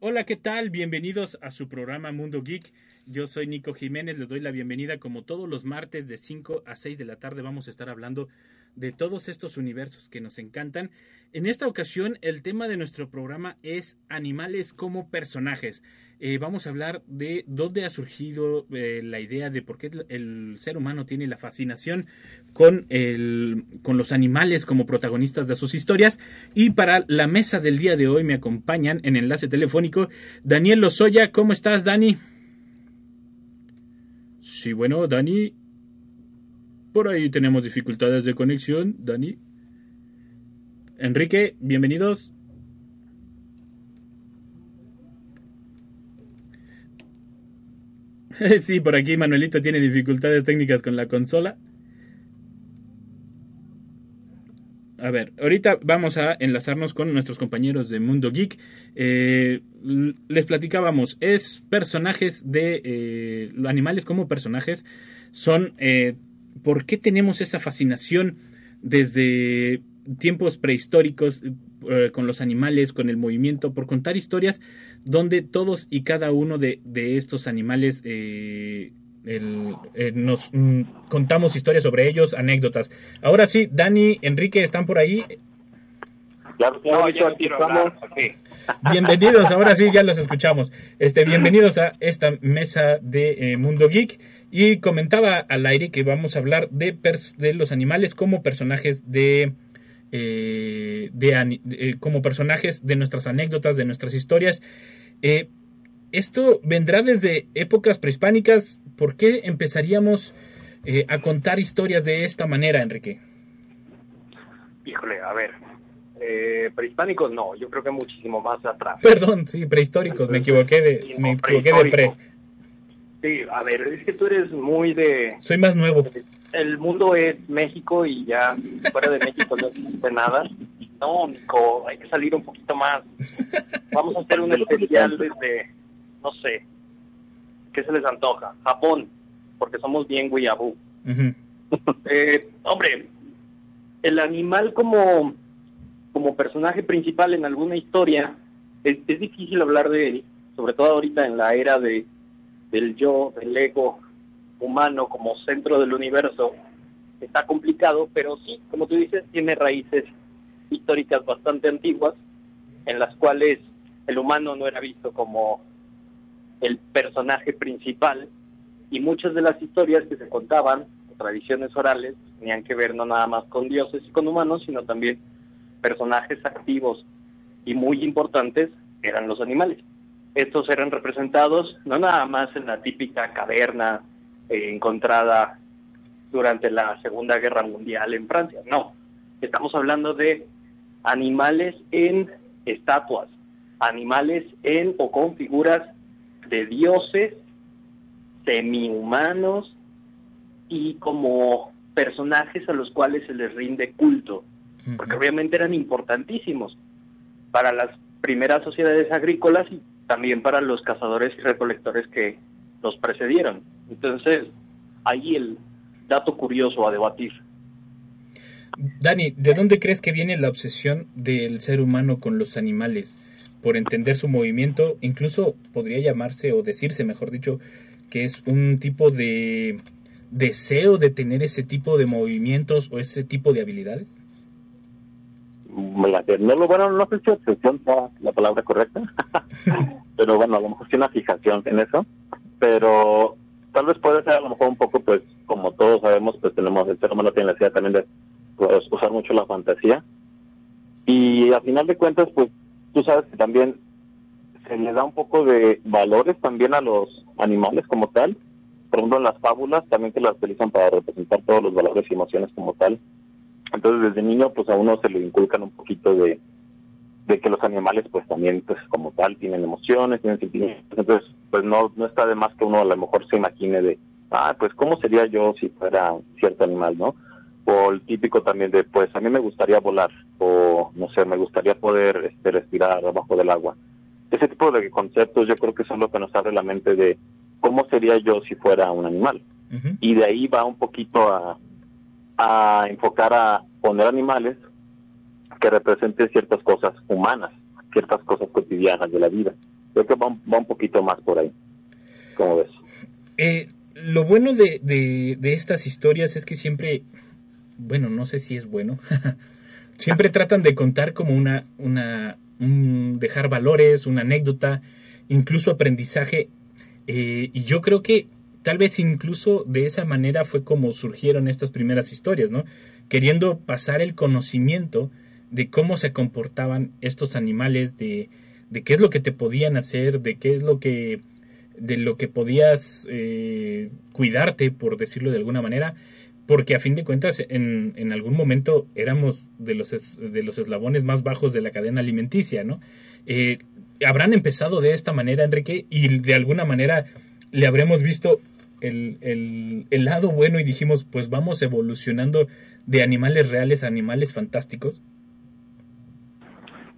Hola, ¿qué tal? Bienvenidos a su programa Mundo Geek. Yo soy Nico Jiménez, les doy la bienvenida. Como todos los martes de 5 a 6 de la tarde vamos a estar hablando de todos estos universos que nos encantan. En esta ocasión el tema de nuestro programa es animales como personajes. Eh, vamos a hablar de dónde ha surgido eh, la idea de por qué el ser humano tiene la fascinación con, con los animales como protagonistas de sus historias. Y para la mesa del día de hoy me acompañan en enlace telefónico Daniel Lozoya. ¿Cómo estás, Dani? Sí, bueno, Dani. Por ahí tenemos dificultades de conexión, Dani. Enrique, bienvenidos. sí, por aquí Manuelito tiene dificultades técnicas con la consola. A ver, ahorita vamos a enlazarnos con nuestros compañeros de Mundo Geek. Eh, les platicábamos, es personajes de eh, animales como personajes. Son, eh, ¿por qué tenemos esa fascinación desde tiempos prehistóricos eh, con los animales, con el movimiento, por contar historias donde todos y cada uno de, de estos animales eh, el, eh, nos mm, contamos historias sobre ellos, anécdotas. Ahora sí, Dani, Enrique, ¿están por ahí? Claro, No, yo aquí quiero estamos. Bienvenidos, ahora sí, ya los escuchamos. Este, bienvenidos a esta mesa de eh, Mundo Geek. Y comentaba al aire que vamos a hablar de, de los animales como personajes de, eh, de eh, como personajes de nuestras anécdotas, de nuestras historias. Eh, esto vendrá desde épocas prehispánicas. ¿Por qué empezaríamos eh, a contar historias de esta manera, Enrique? Híjole, a ver. Eh, prehispánicos no, yo creo que muchísimo más atrás. Perdón, sí, prehistóricos, me equivoqué de, me equivoqué de pre. Sí, a ver, es que tú eres muy de... Soy más nuevo. El mundo es México y ya fuera de México no existe nada. No, Nico, hay que salir un poquito más. Vamos a hacer un especial desde, no sé, ¿qué se les antoja? Japón, porque somos bien guiabú. Ujú. Eh, hombre, el animal como, como personaje principal en alguna historia, es, es difícil hablar de él, sobre todo ahorita en la era de, del yo, del ego humano como centro del universo. Está complicado, pero sí, como tú dices, tiene raíces históricas bastante antiguas, en las cuales el humano no era visto como el personaje principal, y muchas de las historias que se contaban, tradiciones orales, tenían que ver no nada más con dioses y con humanos, sino también personajes activos y muy importantes eran los animales. Estos eran representados no nada más en la típica caverna eh, encontrada durante la Segunda Guerra Mundial en Francia, no. Estamos hablando de animales en estatuas, animales en o con figuras de dioses semi-humanos y como personajes a los cuales se les rinde culto, porque obviamente eran importantísimos para las primeras sociedades agrícolas y también para los cazadores y recolectores que los precedieron. Entonces, ahí el dato curioso a debatir. Dani, ¿de dónde crees que viene la obsesión del ser humano con los animales? Por entender su movimiento, incluso podría llamarse o decirse, mejor dicho, que es un tipo de deseo de tener ese tipo de movimientos o ese tipo de habilidades. No lo bueno, no sé si obsesión sea la palabra correcta, pero bueno, a lo mejor sí una fijación en eso, pero tal vez puede ser a lo mejor un poco, pues, como todos sabemos, pues tenemos, el ser humano tiene la necesidad también de pues, usar mucho la fantasía, y al final de cuentas, pues, tú sabes que también se le da un poco de valores también a los animales como tal, por ejemplo en las fábulas también que las utilizan para representar todos los valores y emociones como tal. Entonces desde niño pues a uno se le inculcan un poquito de, de que los animales pues también pues como tal tienen emociones, tienen sentimientos, entonces pues no, no está de más que uno a lo mejor se imagine de, ah, pues cómo sería yo si fuera cierto animal, ¿no? O el típico también de, pues a mí me gustaría volar, o no sé, me gustaría poder este, respirar abajo del agua. Ese tipo de conceptos yo creo que son lo que nos abre la mente de cómo sería yo si fuera un animal. Y de ahí va un poquito a, a enfocar a poner animales que representen ciertas cosas humanas, ciertas cosas cotidianas de la vida. Creo que va, va un poquito más por ahí. ¿Cómo ves? Eh, lo bueno de, de, de estas historias es que siempre, bueno, no sé si es bueno, siempre tratan de contar como una, una, un- dejar valores, una anécdota, incluso aprendizaje, eh, y yo creo que tal vez incluso de esa manera fue como surgieron estas primeras historias, ¿no? Queriendo pasar el conocimiento de cómo se comportaban estos animales, de, de qué es lo que te podían hacer, de qué es lo que de lo que podías eh, cuidarte, por decirlo de alguna manera, porque a fin de cuentas en, en algún momento éramos de los, de los eslabones más bajos de la cadena alimenticia, ¿no? Eh, habrán empezado de esta manera, Enrique, y de alguna manera le habremos visto el, el, lado bueno y dijimos, pues vamos evolucionando de animales reales a animales fantásticos.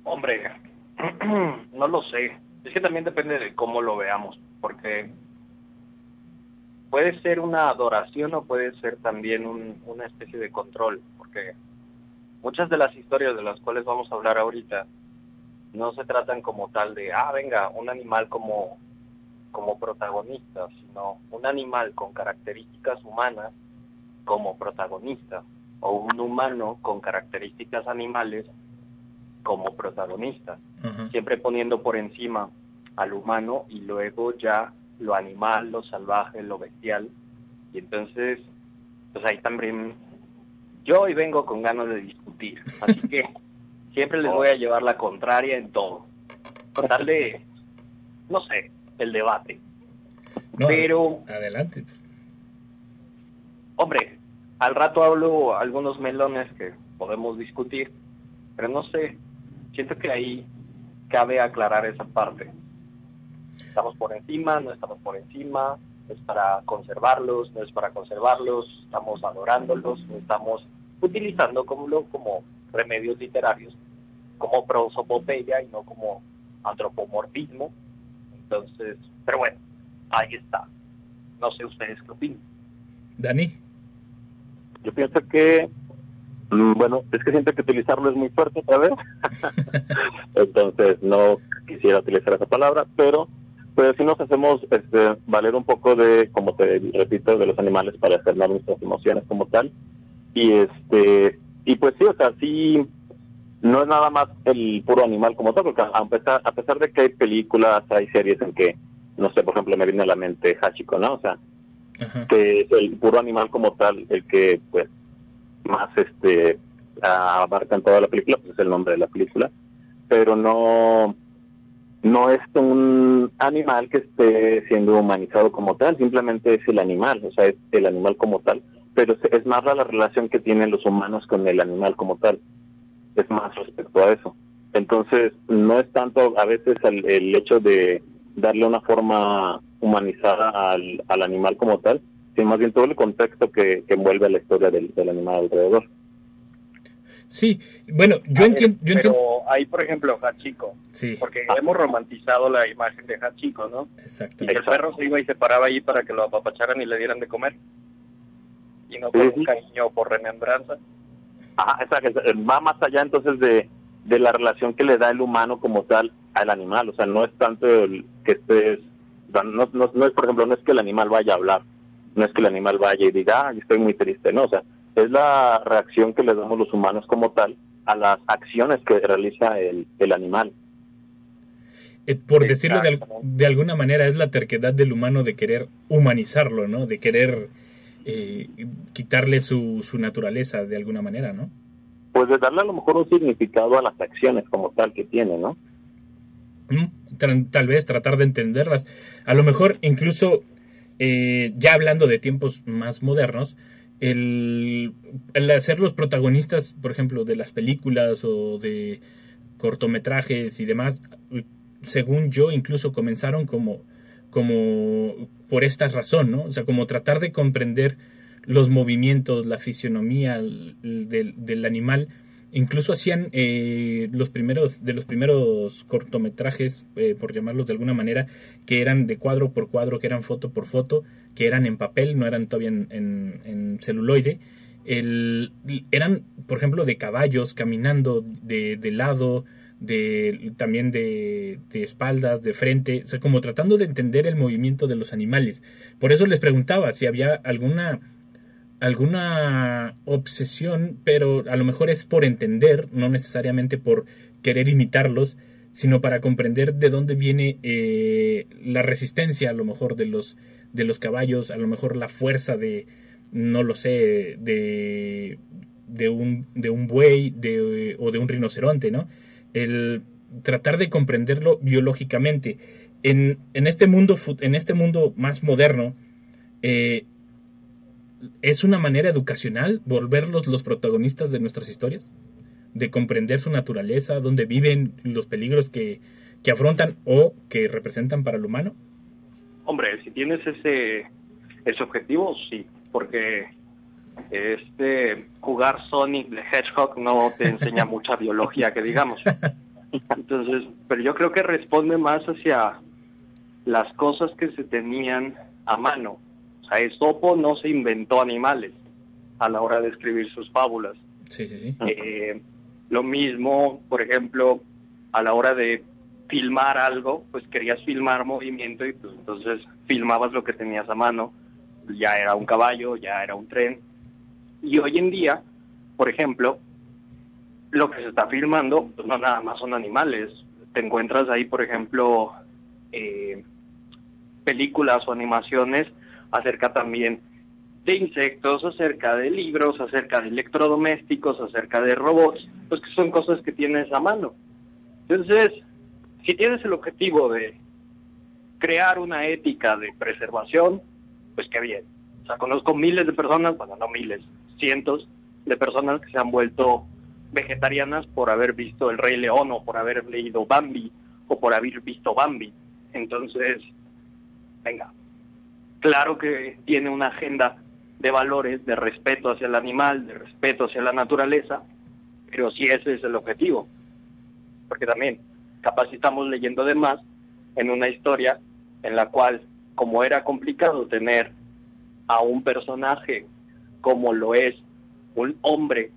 Hombre, no lo sé. Es que también depende de cómo lo veamos, porque puede ser una adoración o puede ser también un- una especie de control, porque muchas de las historias de las cuales vamos a hablar ahorita no se tratan como tal de, ah, venga, un animal como, como protagonista, sino un animal con características humanas como protagonista, o un humano con características animales como protagonista, siempre poniendo por encima al humano y luego ya lo animal, lo salvaje, lo bestial. Y entonces, pues ahí también yo hoy vengo con ganas de discutir, así que siempre les voy a llevar la contraria en todo. Darle, no sé, el debate. No, Pero, adelante. hombre, al rato hablo algunos melones que podemos discutir, pero no sé, siento que ahí cabe aclarar esa parte. Estamos por encima, no estamos por encima, es para conservarlos, no es para conservarlos, estamos adorándolos, no estamos utilizando como, lo- como remedios literarios, como prosopopeya y no como antropomorfismo. Entonces, pero bueno, ahí está. No sé ustedes qué opinan. Dani. Yo pienso que, mm, bueno, es que siento que utilizarlo es muy fuerte otra vez. Entonces no quisiera utilizar esa palabra, pero pero si nos hacemos este, valer un poco de, como te repito, de los animales para externar nuestras emociones como tal. Y este y pues sí, o sea, sí, no es nada más el puro animal como tal, porque a pesar, a pesar de que hay películas, hay series en que, no sé, por ejemplo, me viene a la mente Hachiko, ¿no? O sea, que es el puro animal como tal, el que pues más este abarca en toda la película, pues es el nombre de la película, pero no no es un animal que esté siendo humanizado como tal, simplemente es el animal, o sea, es el animal como tal, pero es- más la relación que tienen los humanos con el animal como tal, es más respecto a eso. Entonces, no es tanto a veces el, el hecho de darle una forma humanizada al, al animal como tal, sino más bien todo el contexto que, que envuelve a la historia del, del animal alrededor. Sí, bueno, yo entiendo, yo entiendo. Pero ahí, por ejemplo, Hachiko, Sí, porque hemos romantizado la imagen de Hachiko, ¿no? exacto. Y el perro se iba y se paraba ahí para que lo apapacharan y le dieran de comer. Y no por un cariño o por remembranza. Ajá, exacto, va más allá entonces de, de la relación que le da el humano como tal al animal, o sea, no es tanto el que estés, no, no, no es, por ejemplo, no es que el animal vaya a hablar, no es que el animal vaya y diga, ah, estoy muy triste, no, o sea, es la reacción que le damos los humanos como tal a las acciones que realiza el, el animal. Eh, por decirlo de alguna manera, es la terquedad del humano de querer humanizarlo, ¿no? De querer eh, quitarle su, su naturaleza de alguna manera, ¿no? Pues de darle a lo mejor un significado a las acciones como tal que tiene, ¿no? ¿Mm? Tal vez tratar de entenderlas. A lo mejor incluso, eh, ya hablando de tiempos más modernos, el, el hacer los protagonistas, por ejemplo, de las películas o de cortometrajes y demás, según yo, incluso comenzaron como, como por esta razón, ¿no? O sea, como tratar de comprender los movimientos, la fisionomía del, animal. Incluso hacían eh, los primeros de los primeros cortometrajes, eh, por llamarlos de alguna manera, que eran de cuadro por cuadro, que eran foto por foto, que eran en papel, no eran todavía en, en, celuloide. El, eran, por ejemplo, de caballos caminando de, de lado, de, también de, espaldas, de frente, o sea, como tratando de entender el movimiento de los animales. Por eso les preguntaba si había alguna alguna obsesión, pero a lo mejor es por entender, no necesariamente por querer imitarlos, sino para comprender de dónde viene eh, la resistencia, a lo mejor de los de los caballos, a lo mejor la fuerza de, no lo sé, de, de un de un buey, de, o de un rinoceronte, ¿no? El tratar de comprenderlo biológicamente. En, en este mundo en este mundo más moderno eh, ¿Es una manera educacional volverlos los protagonistas de nuestras historias? De comprender su naturaleza, dónde viven, los peligros que, que afrontan o que representan para el humano? Hombre, si tienes ese, ese objetivo, sí, porque este jugar Sonic the Hedgehog no te enseña mucha biología, que digamos. Entonces, pero yo creo que responde más hacia las cosas que se tenían a mano sea, Esopo no se inventó animales a la hora de escribir sus fábulas. Sí, sí, sí. Eh, lo mismo, por ejemplo, a la hora de filmar algo, pues querías filmar movimiento y pues entonces filmabas lo que tenías a mano. Ya era un caballo, ya era un tren. Y hoy en día, por ejemplo, lo que se está filmando, pues no nada más son animales. Te encuentras ahí, por ejemplo, eh, películas o animaciones acerca también de insectos, acerca de libros, acerca de electrodomésticos, acerca de robots, pues que son cosas que tienes a mano. Entonces, si tienes el objetivo de crear una ética de preservación, pues qué bien. O sea, conozco miles de personas, bueno, no miles, cientos de personas que se han vuelto vegetarianas por haber visto El Rey León o por haber leído Bambi o por haber visto Bambi. Entonces, venga, claro que tiene una agenda de valores, de respeto hacia el animal, de respeto hacia la naturaleza, pero si ese es el objetivo. Porque también, capaz estamos leyendo de más en una historia en la cual, como era complicado tener a un personaje como lo es un hombre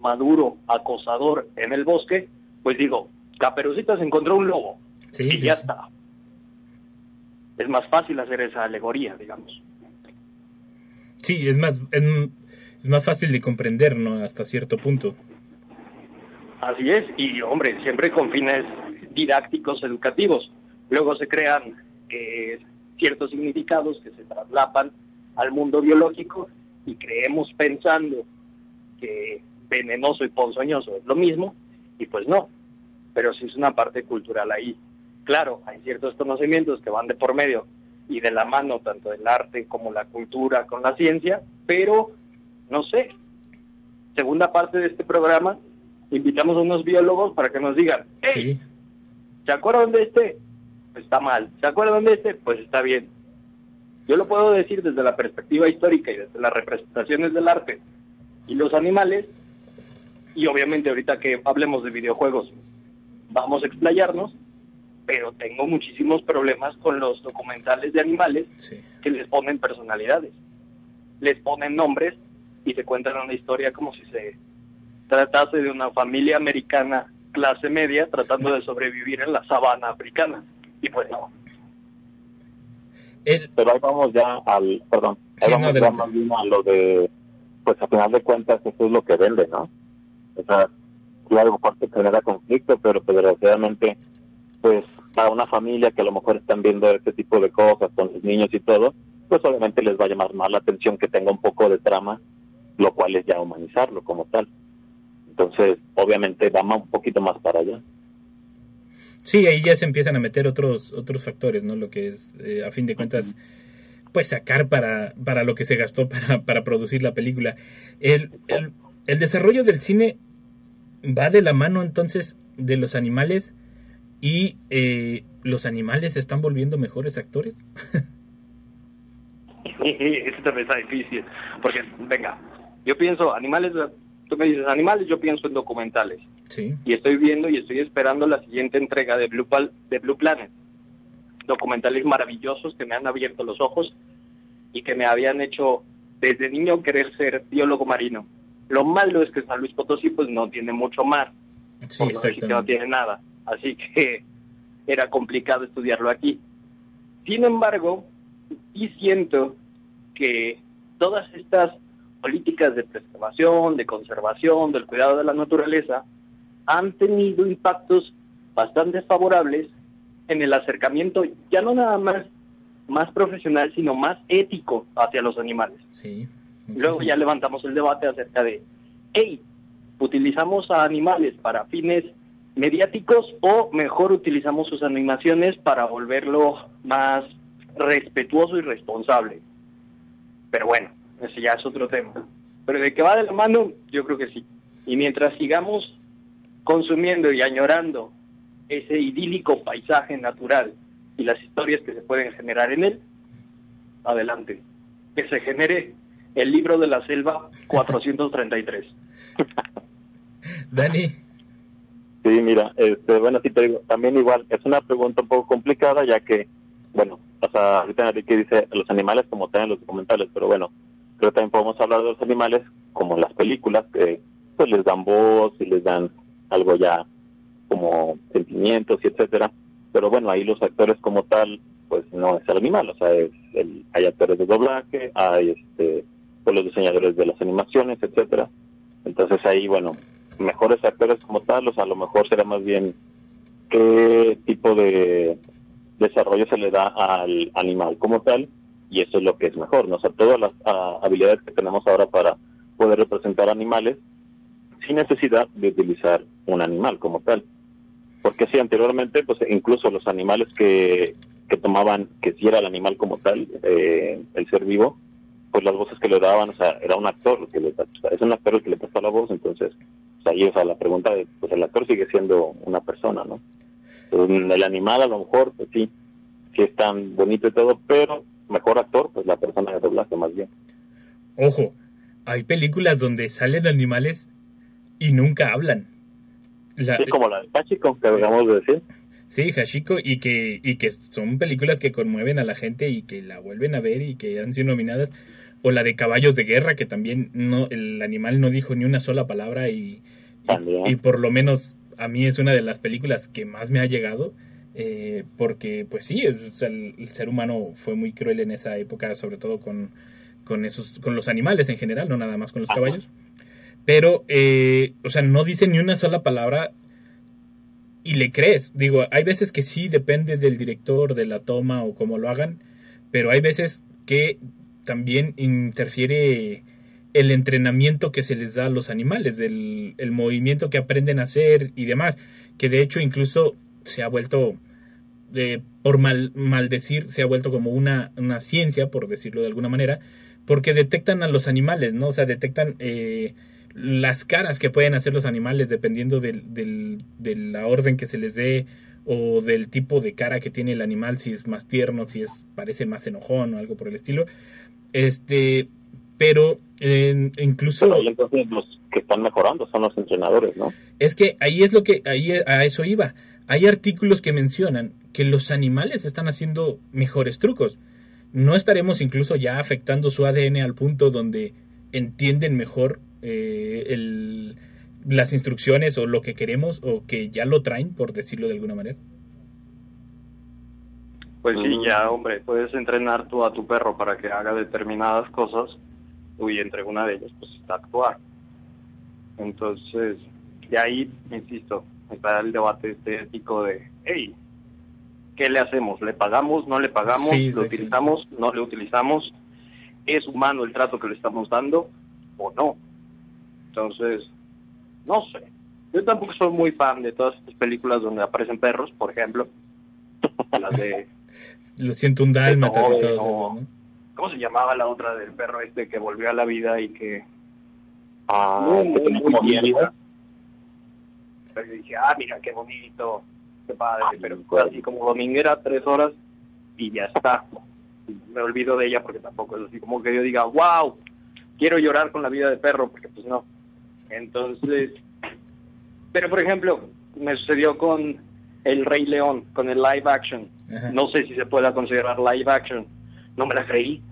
maduro, acosador en el bosque, pues digo, Caperucita se encontró un lobo y ya está es más fácil hacer esa alegoría, digamos. Sí, es más, es, más fácil de comprender, ¿no? Hasta cierto punto. Así es, y hombre, siempre con fines didácticos, educativos. Luego se crean eh, ciertos significados que se traslapan al mundo biológico y creemos pensando que venenoso y ponzoñoso es lo mismo, y pues no, pero sí es una parte cultural ahí. Claro, hay ciertos conocimientos que van de por medio y de la mano tanto del arte como la cultura con la ciencia, pero no sé. Segunda parte de este programa, invitamos a unos biólogos para que nos digan, hey, ¿se acuerdan de este? Pues está mal. ¿Se acuerdan de este? Pues está bien. Yo lo puedo decir desde la perspectiva histórica y desde las representaciones del arte y los animales, y obviamente ahorita que hablemos de videojuegos, vamos a explayarnos, pero tengo muchísimos problemas con los documentales de animales que les ponen personalidades, les ponen nombres y se cuentan una historia como si se tratase de una familia americana clase media tratando de sobrevivir en la sabana africana. Y pues no. Pero ahí vamos ya al, perdón, ahí vamos ya más bien a lo de, pues a final de cuentas eso es lo que vende, ¿no? O sea, claro, parte genera conflicto, pero pues, desgraciadamente pues para una familia que a lo mejor están viendo este tipo de cosas con los niños y todo, pues obviamente les va a llamar más la atención que tenga un poco de trama, lo cual es ya humanizarlo como tal. Entonces, obviamente va un poquito más para allá. Sí, ahí ya se empiezan a meter otros otros factores, ¿no? Lo que es, eh, a fin de cuentas, pues sacar para, para lo que se gastó para, para producir la película. El, el, el desarrollo del cine va de la mano entonces de los animales y eh, los animales se están volviendo mejores actores. Eso también está difícil. Porque, venga, yo pienso, animales, tú me dices animales, yo pienso en documentales. Sí. Y estoy viendo y estoy esperando la siguiente entrega de Blue, Pal- de Blue Planet. Documentales maravillosos que me han abierto los ojos y que me habían hecho desde niño querer ser biólogo marino. Lo malo es que San Luis Potosí pues no tiene mucho mar, Sí, por no decir que no exactamente. tiene nada. Así que era complicado estudiarlo aquí. Sin embargo, sí siento que todas estas políticas de preservación, de conservación, del cuidado de la naturaleza, han tenido impactos bastante favorables en el acercamiento, ya no nada más más profesional, sino más ético hacia los animales. Sí. Luego ya levantamos el debate acerca de, hey, ¿utilizamos a animales para fines mediáticos o mejor utilizamos sus animaciones para volverlo más respetuoso y responsable? Pero bueno, ese ya es otro tema. Pero de que va de la mano, yo creo que sí. Y mientras sigamos consumiendo y añorando ese idílico paisaje natural y las historias que se pueden generar en él, adelante. Que se genere el libro de la selva 433. Dani, Sí, mira, este, bueno, sí te digo, también igual, es una pregunta un poco complicada, ya que, bueno, o sea, ahorita Enrique dice los animales como están en los documentales, pero bueno, que también podemos hablar de los animales como en las películas, que pues les dan voz y les dan algo ya como sentimientos y etcétera, pero bueno, ahí los actores como tal, pues no es el animal, o sea, es el, hay actores de doblaje, hay este, pues, los diseñadores de las animaciones, etcétera, entonces ahí, bueno, mejores actores como tal, o sea, a lo mejor será más bien qué tipo de desarrollo se le da al animal como tal, y eso es lo que es mejor, ¿no? O sea, todas las ah, habilidades que tenemos ahora para poder representar animales sin necesidad de utilizar un animal como tal. Porque sí, anteriormente, pues incluso los animales que, que tomaban, que si era el animal como tal, eh, el ser vivo, pues las voces que le daban, o sea, era un actor el que le, es un actor el que le prestó la voz, entonces, o sea, ahí, o sea, la pregunta de, pues el actor sigue siendo una persona, ¿no? El animal a lo mejor, pues sí, sí es tan bonito y todo, pero mejor actor, pues la persona de doblaje más bien. ojo, hay películas donde salen animales y nunca hablan. La- Sí, como la de Pachico, que acabamos de decir. Sí, Hashiko, y que, y que son películas que conmueven a la gente y que la vuelven a ver y que han sido nominadas. O la de Caballos de Guerra, que también no, el animal no dijo ni una sola palabra y, y, y por lo menos a mí es una de las películas que más me ha llegado. Eh, porque, pues sí, el, el ser humano fue muy cruel en esa época, sobre todo con, con, esos, con los animales en general, no nada más con los Ajá. caballos. Pero, eh, o sea, no dice ni una sola palabra y le crees. Digo, hay veces que sí depende del director, de la toma o cómo lo hagan, pero hay veces que también interfiere el entrenamiento que se les da a los animales, el, el movimiento que aprenden a hacer y demás, que de hecho incluso se ha vuelto, eh, por mal, maldecir, se ha vuelto como una, una ciencia, por decirlo de alguna manera, porque detectan a los animales, ¿no? O sea, detectan eh, las caras que pueden hacer los animales dependiendo del, del- de la orden que se les dé o del tipo de cara que tiene el animal, si es más tierno, si es parece más enojón o algo por el estilo. Este, pero eh, incluso Pero entonces los que están mejorando son los entrenadores, ¿no? es que ahí es lo que ahí a eso iba. Hay artículos que mencionan que los animales están haciendo mejores trucos. No estaremos incluso ya afectando su ADN al punto donde entienden mejor eh, el- las instrucciones o lo que queremos o que ya lo traen, por decirlo de alguna manera. Pues sí, Mm. ya, hombre, puedes entrenar tú a tu perro para que haga determinadas cosas y entre una de ellas, pues está actuar. Entonces, de ahí, insisto, está el debate este ético de, hey, ¿qué le hacemos? ¿Le pagamos? ¿No le pagamos? Sí, ¿Lo utilizamos? ¿No le utilizamos? ¿Es humano el trato que le estamos dando o no? Entonces, no sé. Yo tampoco soy muy fan de todas estas películas donde aparecen perros, por ejemplo. Las de Lo siento un dálmatas y todo eso, ¿no? ¿Cómo se llamaba la otra del perro este que volvió a la vida y que... Ah, Muy, muy, pero yo dije, ah, mira, qué bonito, qué padre, pero fue así como dominguera, tres horas y ya está. Me olvido de ella porque tampoco es así como que yo diga, wow, quiero llorar con la vida de perro, porque pues no. Entonces, pero por ejemplo, me sucedió con El Rey León, con el live action. Ajá. No sé si se pueda considerar live action. No me la creí.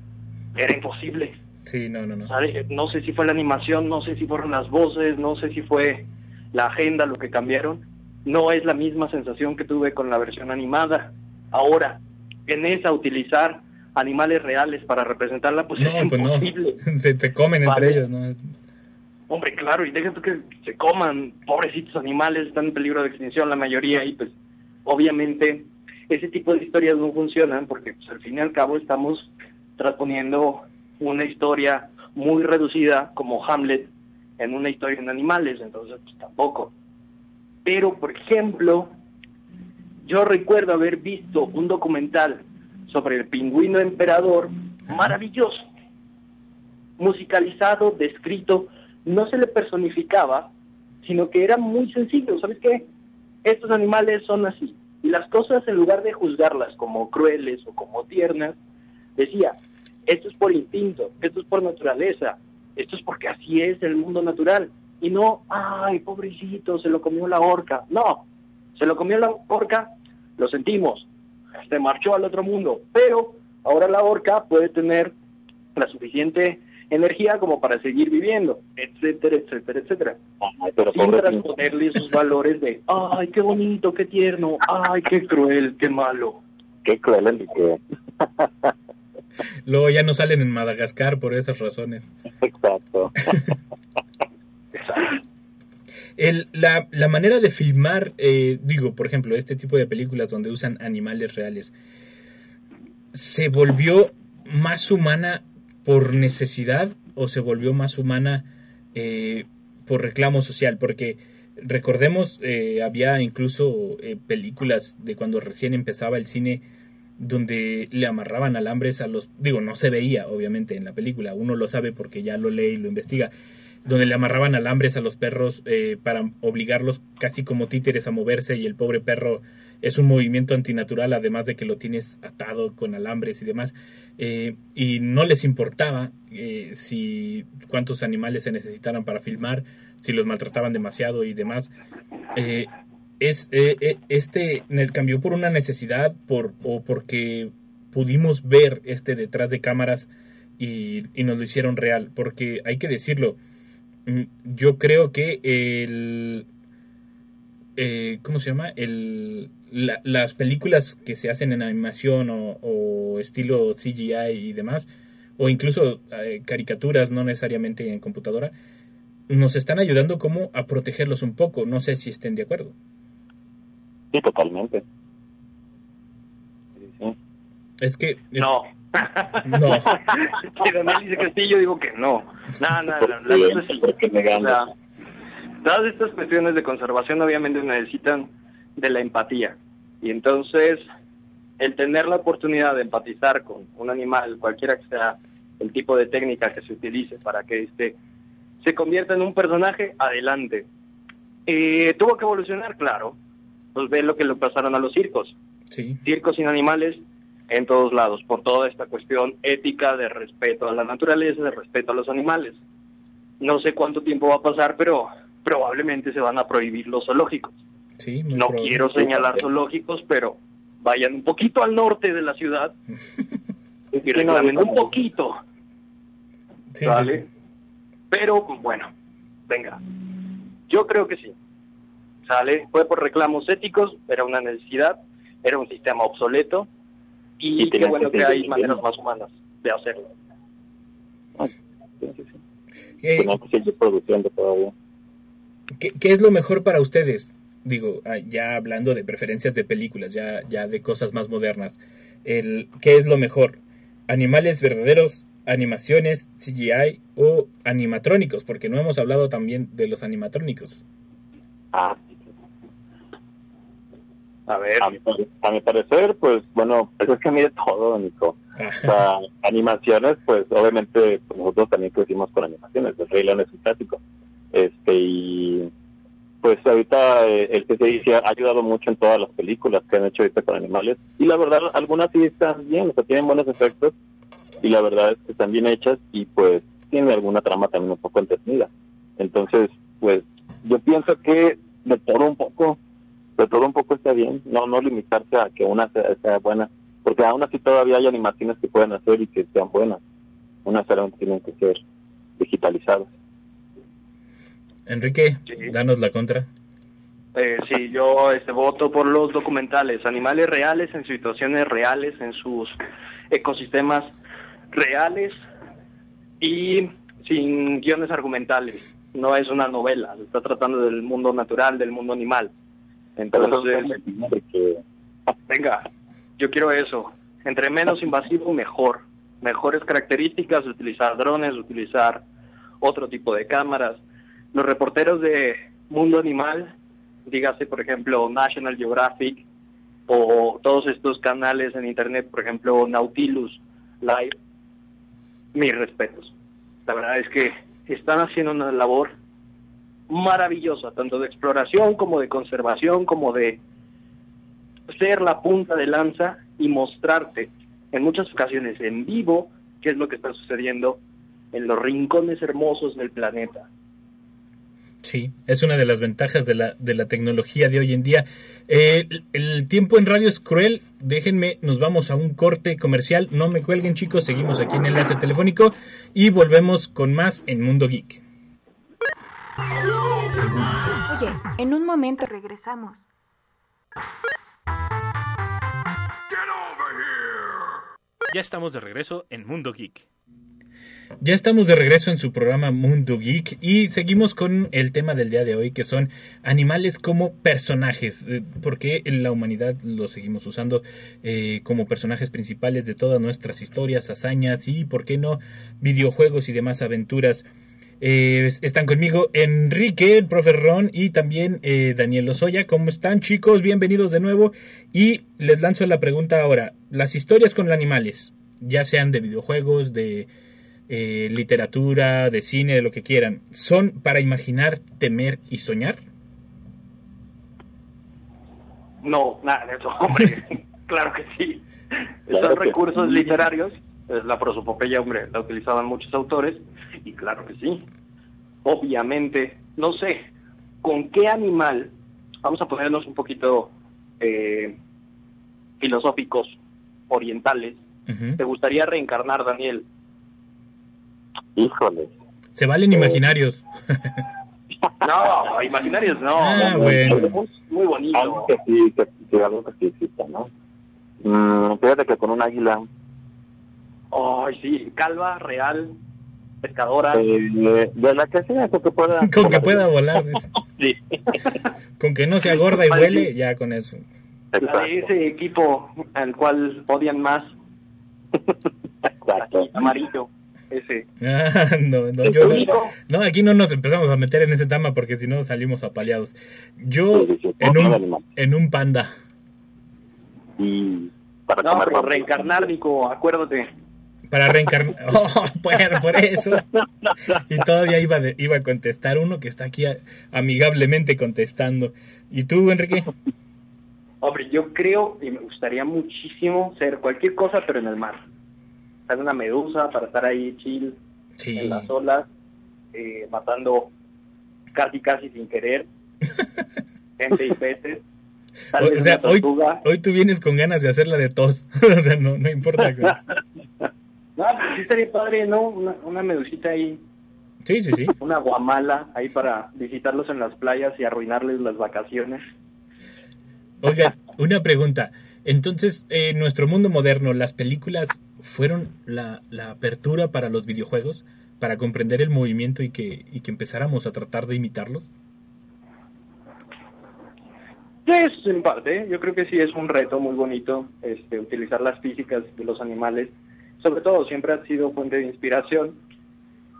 Era imposible. Sí, no, no, no. ¿Sabe? No sé si fue la animación, no sé si fueron las voces, no sé si fue la agenda lo que cambiaron. No es la misma sensación que tuve con la versión animada. Ahora, en esa utilizar animales reales para representarla, pues es No, pues no. imposible. Se, se comen entre ellos, ¿no? Hombre, claro, y dejen que se coman, pobrecitos animales, están en peligro de extinción la mayoría y pues obviamente ese tipo de historias no funcionan porque pues, al fin y al cabo estamos transponiendo una historia muy reducida como Hamlet en una historia en animales, entonces pues tampoco. Pero, por ejemplo, yo recuerdo haber visto un documental sobre el pingüino emperador maravilloso, musicalizado, descrito, no se le personificaba, sino que era muy sencillo. ¿Sabes qué? Estos animales son así. Y las cosas, en lugar de juzgarlas como crueles o como tiernas, decía, esto es por instinto, esto es por naturaleza, esto es porque así es el mundo natural. Y no, ay, pobrecito, se lo comió la orca. No, se lo comió la orca, lo sentimos, se marchó al otro mundo. Pero ahora la orca puede tener la suficiente energía como para seguir viviendo, etcétera, etcétera, etcétera. Ay, pero Sin transponerle esos valores de, ay, qué bonito, qué tierno, ay, qué cruel, qué malo. qué cruel el que Luego ya no salen en Madagascar por esas razones. Exacto. La, manera de filmar, eh, digo, por ejemplo, este tipo de películas donde usan animales reales, ¿se volvió más humana por necesidad o se volvió más humana eh, por reclamo social? Porque recordemos, eh, había incluso películas de cuando recién empezaba el cine donde le amarraban alambres a los, digo, no se veía obviamente en la película, uno lo sabe porque ya lo lee y lo investiga, donde le amarraban alambres a los perros eh, para obligarlos casi como títeres a moverse y el pobre perro es un movimiento antinatural, además de que lo tienes atado con alambres y demás, eh, y no les importaba eh, si cuántos animales se necesitaran para filmar, si los maltrataban demasiado y demás. Eh, es este cambió por una necesidad por o porque pudimos ver este detrás de cámaras y, y nos lo hicieron real porque hay que decirlo yo creo que el eh, ¿cómo se llama? El, la- las películas que se hacen en animación o, o estilo CGI y demás, o incluso eh, caricaturas, no necesariamente en computadora, nos están ayudando como a protegerlos un poco. No sé si estén de acuerdo. Sí, totalmente. Sí, sí. Es que... es- No. No. Si Don dice Castillo, digo que no. No, no, no, la O gana. sea, todas estas cuestiones de conservación obviamente necesitan de la empatía. Y entonces, el tener la oportunidad de empatizar con un animal, cualquiera que sea el tipo de técnica que se utilice para que este se convierta en un personaje, adelante. Eh, Tuvo que evolucionar, claro. Pues ve lo que le pasaron a los circos. Sí. Circos sin animales en todos lados, por toda esta cuestión ética de respeto a la naturaleza, de respeto a los animales. No sé cuánto tiempo va a pasar, pero probablemente se van a prohibir los zoológicos. Sí, No probable. quiero señalar zoológicos, pero vayan un poquito al norte de la ciudad y reclamen un poquito, sí, ¿vale? sí. Pero bueno, venga, yo creo que sí. ¿Sale? Fue por reclamos éticos, era una necesidad, era un sistema obsoleto y, Y qué bueno que que hay maneras más humanas de hacerlo. Sí, sí, sí. Eh, Tenía que seguir produciendo todavía. ¿Qué, qué es lo mejor para ustedes? Digo, ah, ya hablando de preferencias de películas, ya, ya de cosas más modernas. El, ¿Qué es lo mejor? ¿Animales verdaderos, animaciones, CGI o animatrónicos? Porque no hemos hablado también de los animatrónicos. Ah, A ver, a mi, pare- a mi parecer, pues bueno, pues es que a mí de todo, Nico. O sea, animaciones, pues obviamente pues, nosotros también crecimos con animaciones. El Rey León es un clásico. Este, y pues ahorita eh, el CCI sí ha ayudado mucho en todas las películas que han hecho ahorita con animales. Y la verdad, algunas sí están bien, o sea, tienen buenos efectos. Y la verdad es que están bien hechas y pues tiene alguna trama también un poco entretenida. Entonces, pues yo pienso que de todo un poco, de todo un poco está bien, no no limitarse a que una sea, sea buena, porque aún así todavía hay animaciones que pueden hacer y que sean buenas. Unas solamente tienen que ser digitalizadas. Enrique, Sí. danos la contra. Eh, sí, yo este, voto por los documentales, animales reales en situaciones reales, en sus ecosistemas reales y sin guiones argumentales. No es una novela, se está tratando del mundo natural, del mundo animal. Entonces, venga, yo quiero eso. Entre menos invasivo, mejor. Mejores características, utilizar drones, utilizar otro tipo de cámaras. Los reporteros de Mundo Animal, dígase, por ejemplo, National Geographic o todos estos canales en Internet, por ejemplo, Nautilus Live, mis respetos. La verdad es que están haciendo una labor maravillosa, tanto de exploración como de conservación, como de ser la punta de lanza y mostrarte en muchas ocasiones en vivo qué es lo que está sucediendo en los rincones hermosos del planeta. Sí, es una de las ventajas de la, de la tecnología de hoy en día. Eh, el, el tiempo en radio es cruel. Déjenme, nos vamos a un corte comercial. No me cuelguen, chicos. Seguimos aquí en Enlace Telefónico y volvemos con más en Mundo Geek. En un momento regresamos. Ya estamos de regreso en Mundo Geek. Ya estamos de regreso en su programa Mundo Geek y seguimos con el tema del día de hoy que son animales como personajes, eh, porque en la humanidad los seguimos usando eh, como personajes principales de todas nuestras historias, hazañas y, por qué no, videojuegos y demás aventuras. Eh, están conmigo Enrique, el profe Ron y también eh, Daniel Lozoya. ¿Cómo están chicos? Bienvenidos de nuevo y les lanzo la pregunta ahora. Las historias con animales, ya sean de videojuegos, de eh, literatura, de cine, de lo que quieran, ¿son para imaginar, temer y soñar? No, nada de eso, hombre. claro que sí. Claro Son que recursos sí. literarios. Es la prosopopeya, hombre, la utilizaban muchos autores. Y claro que sí. Obviamente, no sé, ¿con qué animal? Vamos a ponernos un poquito eh, filosóficos, orientales. ¿Te gustaría reencarnar, Daniel? Híjole. Se valen imaginarios. No, imaginarios no. Ah, Muy- bueno. Muy, muy bonito. Algo que sí, que, que algo que sí exista, ¿no? Mm, fíjate que con un águila, Ay, sí, calva, real, pescadora. eh, de la que sea, con que pueda. con que pueda volar. dice. Sí. Con que no sea gorda y huele, ya con eso. La de ese equipo al cual odian más, Exacto. amarillo, ese. Ah, no, no, ¿Es yo tu no, hijo? no, aquí no nos empezamos a meter en ese tema porque si no salimos apaleados. Yo Sí, sí, sí, en un, en un panda. Y para No, pero reencarnar, Nico, acuérdate. Para reencarnar. Oh, por, por eso. Y todavía iba, de- iba a contestar uno que está aquí a- amigablemente contestando. ¿Y tú, Enrique? Hombre, yo creo y me gustaría muchísimo ser cualquier cosa, pero en el mar. Ser una medusa para estar ahí chill Sí. en las olas, eh, matando casi, casi sin querer gente y peces. Tal O, vez o sea, hoy, hoy tú vienes con ganas de hacerla de tos. o sea, no, no importa. No, pues sí estaría padre, ¿no? Una, una medusita ahí, Sí, sí, sí. una guamala ahí para visitarlos en las playas y arruinarles las vacaciones. Oigan, una pregunta. Entonces, en nuestro mundo moderno, ¿las películas fueron la, la apertura para los videojuegos? ¿Para comprender el movimiento y que, y que empezáramos a tratar de imitarlos? Es en parte, ¿eh? yo creo que sí es un reto muy bonito este, utilizar las físicas de los animales. Sobre todo, siempre ha sido fuente de inspiración.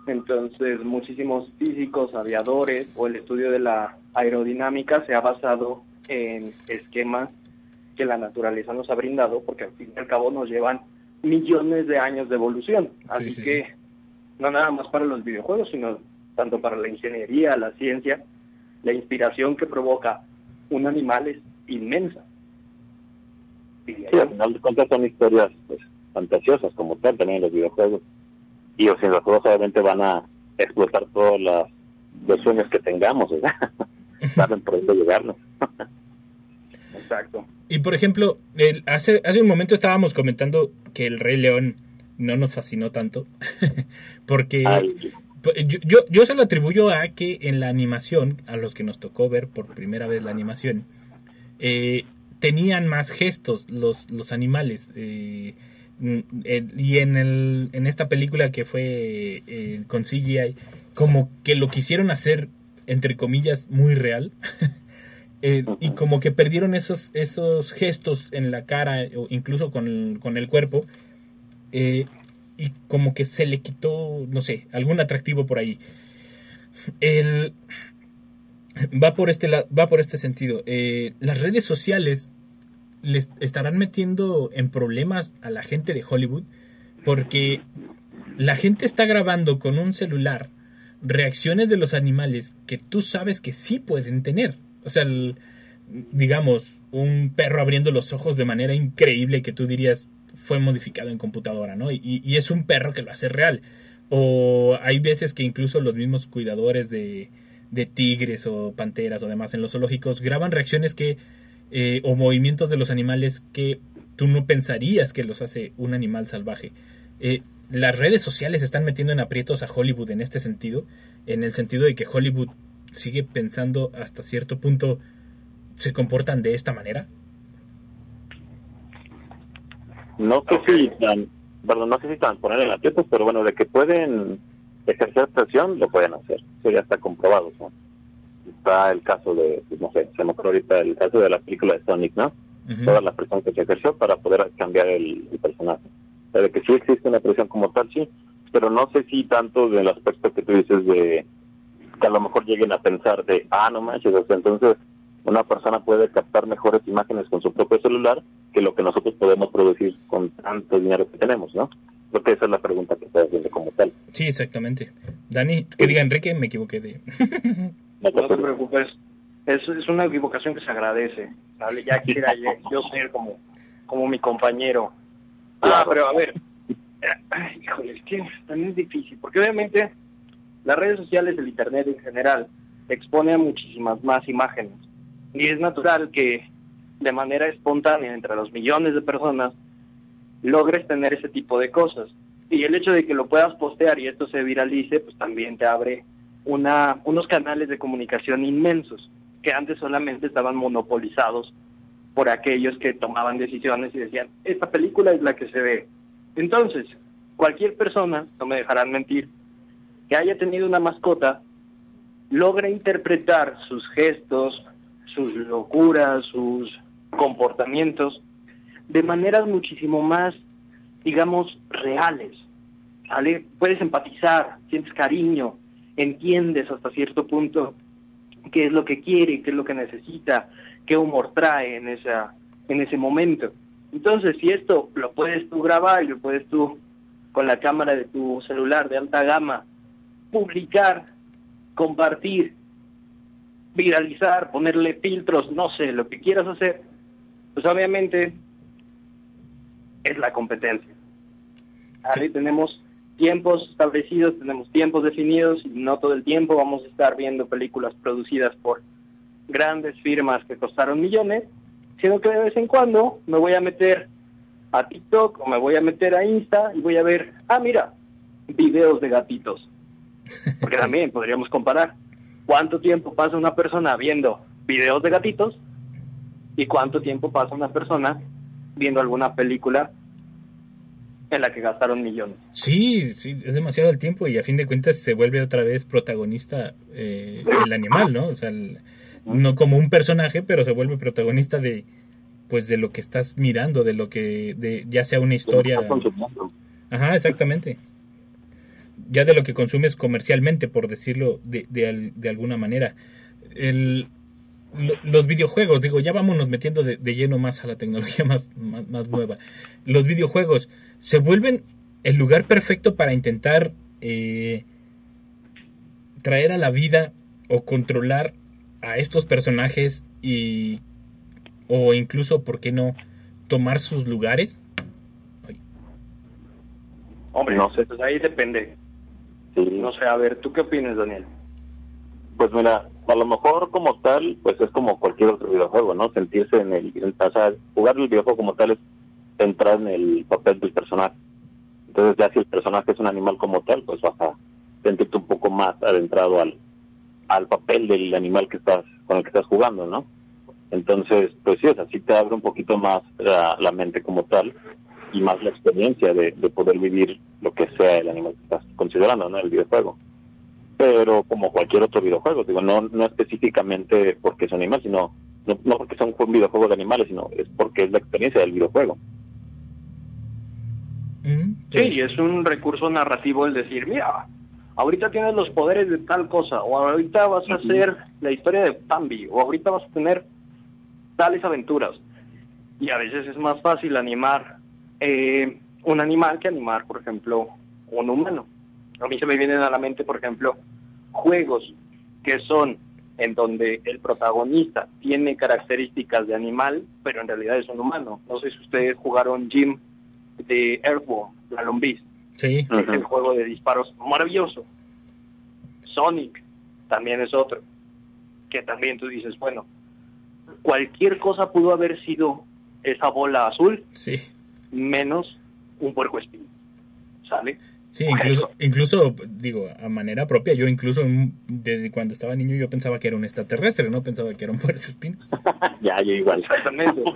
Entonces, muchísimos físicos, aviadores o el estudio de la aerodinámica se ha basado en esquemas que la naturaleza nos ha brindado, porque al fin y al cabo nos llevan millones de años de evolución. Así sí, que no nada más para los videojuegos, sino tanto para la ingeniería, la ciencia, la inspiración que provoca un animal es inmensa. Sí, al final de cuentas son historias pues, fantasiosas como tal también en los videojuegos. Y los videojuegos obviamente van a explotar todos los, los sueños que tengamos, ¿verdad? Saben por dónde llegarnos. Exacto. Y por ejemplo, el, hace, hace un momento estábamos comentando que el Rey León no nos fascinó tanto. porque Ay, yo, yo, yo se lo atribuyo a que en la animación, a los que nos tocó ver por primera vez la animación, eh, tenían más gestos los, los animales. eh, y en, el, en esta película que fue eh, con CGI, como que lo quisieron hacer, entre comillas, muy real. Eh, y como que perdieron esos, esos gestos en la cara o incluso con el, con el cuerpo. eh, y como que se le quitó, no sé, algún atractivo por ahí. El, va, por este, va por este sentido. Eh, las redes sociales les estarán metiendo en problemas a la gente de Hollywood porque la gente está grabando con un celular reacciones de los animales que tú sabes que sí pueden tener. O sea, digamos, un perro abriendo los ojos de manera increíble que tú dirías fue modificado en computadora, ¿no? Y, y es un perro que lo hace real. O hay veces que incluso los mismos cuidadores de, de tigres o panteras o demás en los zoológicos graban reacciones que eh, o movimientos de los animales que tú no pensarías que los hace un animal salvaje. Eh, las redes sociales están metiendo en aprietos a Hollywood en este sentido, en el sentido de que Hollywood sigue pensando hasta cierto punto se comportan de esta manera. no sé si tan, perdón, no sé si tan poner en aprietos, pero bueno, de que pueden ejercer presión, lo pueden hacer. Eso ya está comprobado. ¿no? Está el caso de, no sé, se me ocurre ahorita el caso de la película de Sonic, ¿no? Ujú. Toda la presión que se ejerció para poder cambiar el, el personaje. O sea, de que sí existe una presión como tal, sí, pero no sé si tanto del aspecto que tú dices de que a lo mejor lleguen a pensar de, ah, no manches, o sea, entonces una persona puede captar mejores imágenes con su propio celular que lo que nosotros podemos producir con tanto dinero que tenemos, ¿no? Creo que esa es la pregunta que estoy haciendo como tal. Sí, exactamente. Dani, que diga Enrique, me equivoqué de... No te No te preocupes. Es, es una equivocación que se agradece. ¿vale? Ya quisiera yo, ser como, como mi compañero. Ah, pero a ver. Ay, híjole, es que también es difícil. Porque obviamente las redes sociales, el Internet en general, expone a muchísimas más imágenes. Y es natural que de manera espontánea entre los millones de personas logres tener ese tipo de cosas. Y el hecho de que lo puedas postear y esto se viralice, pues también te abre una, unos canales de comunicación inmensos que antes solamente estaban monopolizados por aquellos que tomaban decisiones y decían, esta película es la que se ve. Entonces, cualquier persona, no me dejarán mentir, que haya tenido una mascota, logra interpretar sus gestos, sus locuras, sus comportamientos de maneras muchísimo más, digamos, reales. ¿vale? Puedes empatizar, sientes cariño, entiendes hasta cierto punto qué es lo que quiere, qué es lo que necesita, qué humor trae en esa en ese momento. Entonces, si esto lo puedes tú grabar y lo puedes tú con la cámara de tu celular de alta gama publicar, compartir, viralizar, ponerle filtros, no sé, lo que quieras hacer, pues obviamente es la competencia. ¿Vale? Tenemos tiempos establecidos, tenemos tiempos definidos y no todo el tiempo vamos a estar viendo películas producidas por grandes firmas que costaron millones, sino que de vez en cuando me voy a meter a TikTok o me voy a meter a Insta y voy a ver, ah, mira, videos de gatitos. Porque también podríamos comparar cuánto tiempo pasa una persona viendo videos de gatitos y cuánto tiempo pasa una persona viendo alguna película en la que gastaron millones. Sí, sí, es demasiado el tiempo y a fin de cuentas se vuelve otra vez protagonista eh, el animal, ¿no? O sea, el- no como un personaje, pero se vuelve protagonista de pues de lo que estás mirando, de lo que de ya sea una historia. Ajá, exactamente. Ya de lo que consumes comercialmente, por decirlo de, de, de alguna manera. El, los videojuegos, digo, ya vámonos metiendo de, de lleno más a la tecnología más, más, más nueva. Los videojuegos se vuelven el lugar perfecto para intentar eh, traer a la vida o controlar a estos personajes y o incluso, ¿por qué no tomar sus lugares? Hombre, no sé, pues ahí depende. No sé, a ver, ¿tú qué opinas, Daniel? Pues mira, a lo mejor como tal, pues es como cualquier otro videojuego, ¿no? Sentirse en el, en- o sea, jugar el videojuego como tal es entrar en el papel del personaje. Entonces ya si el personaje es un animal como tal, pues vas a sentirte un poco más adentrado al, al papel del animal que estás, con el que estás jugando, ¿no? Entonces, pues sí, o sea, sí te abre un poquito más la, mente como tal y más la experiencia de poder vivir lo que sea el animal que estás considerando, ¿no? El videojuego pero como cualquier otro videojuego, digo, no, no específicamente porque es un animal, sino, no, no porque sea un videojuego de animales, sino es porque es la experiencia del videojuego. Sí, es un recurso narrativo el decir, mira, ahorita tienes los poderes de tal cosa, o ahorita vas a hacer la historia de Bambi, o ahorita vas a tener tales aventuras. Y a veces es más fácil animar eh, un animal que animar, por ejemplo, un humano. A mí se me vienen a la mente, por ejemplo, juegos que son en donde el protagonista tiene características de animal, pero en realidad es un humano. No sé si ustedes jugaron Jim de Earthworm, la lombriz. Sí. Es el juego de disparos maravilloso. Sonic también es otro. Que también tú dices, bueno, cualquier cosa pudo haber sido esa bola azul, Sí. menos un puerco espín. ¿Sale? Sí, incluso, incluso, digo, a manera propia, yo incluso desde cuando estaba niño yo pensaba que era un extraterrestre, no pensaba que era un puercoespín. ya, yo igual. Exactamente.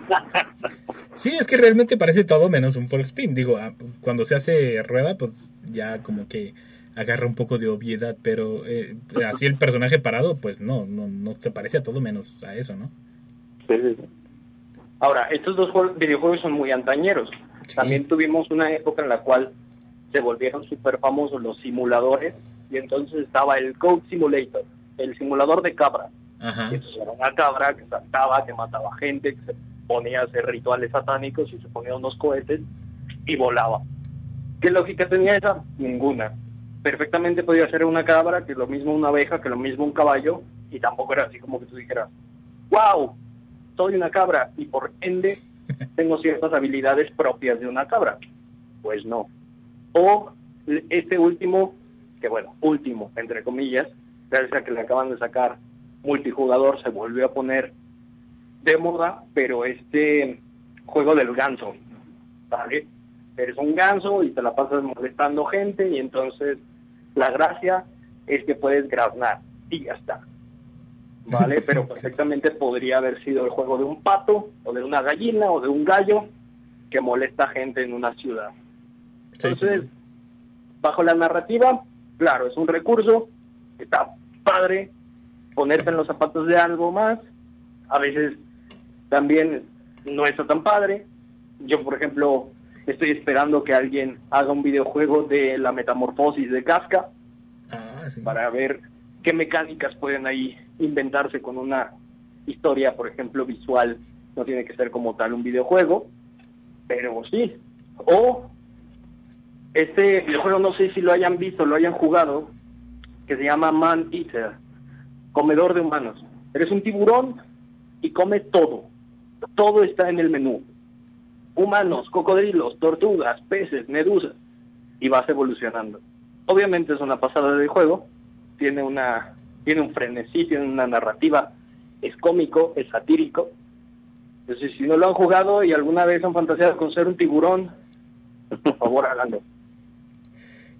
Sí, es que realmente parece todo menos un puercoespín. Digo, ah, cuando se hace rueda, pues ya como que agarra un poco de obviedad, pero eh, así el personaje parado, pues no, no, no se parece a todo menos a eso, ¿no? Ahora, estos dos juegos- videojuegos son muy antañeros. También tuvimos una época en la cual se volvieron súper famosos los simuladores y entonces estaba el Code Simulator, el simulador de cabra. Ajá. Entonces era una cabra que saltaba, que mataba gente, que se ponía a hacer rituales satánicos y se ponía unos cohetes y volaba. ¿Qué lógica tenía esa? Ninguna. Perfectamente podía ser una cabra, que lo mismo una abeja, que lo mismo un caballo, y tampoco era así como que tú dijeras, wow, soy una cabra y por ende tengo ciertas habilidades propias de una cabra. Pues no. O este último, que bueno, último, entre comillas, gracias a que le acaban de sacar multijugador, se volvió a poner de moda, pero este juego del ganso, ¿vale? Eres un ganso y te la pasas molestando gente y entonces la gracia es que puedes graznar y ya está. ¿Vale? Pero perfectamente podría haber sido el juego de un pato o de una gallina o de un gallo que molesta gente en una ciudad. Entonces, bajo la narrativa, claro, es un recurso, está padre ponerte en los zapatos de algo más, a veces también no está tan padre. Yo, por ejemplo, estoy esperando que alguien haga un videojuego de la metamorfosis de Kafka para ver qué mecánicas pueden ahí inventarse con una historia, por ejemplo, visual. No tiene que ser como tal un videojuego, pero sí. O este videojuego, no sé si lo hayan visto, lo hayan jugado, que se llama Man Eater, comedor de humanos. Eres un tiburón y comes todo. Todo está en el menú. Humanos, cocodrilos, tortugas, peces, medusas. Y vas evolucionando. Obviamente es una pasada de juego. Tiene una tiene un frenesí, tiene una narrativa. Es cómico, es satírico. Entonces, si no lo han jugado y alguna vez han fantaseado con ser un tiburón, por favor, háganlo.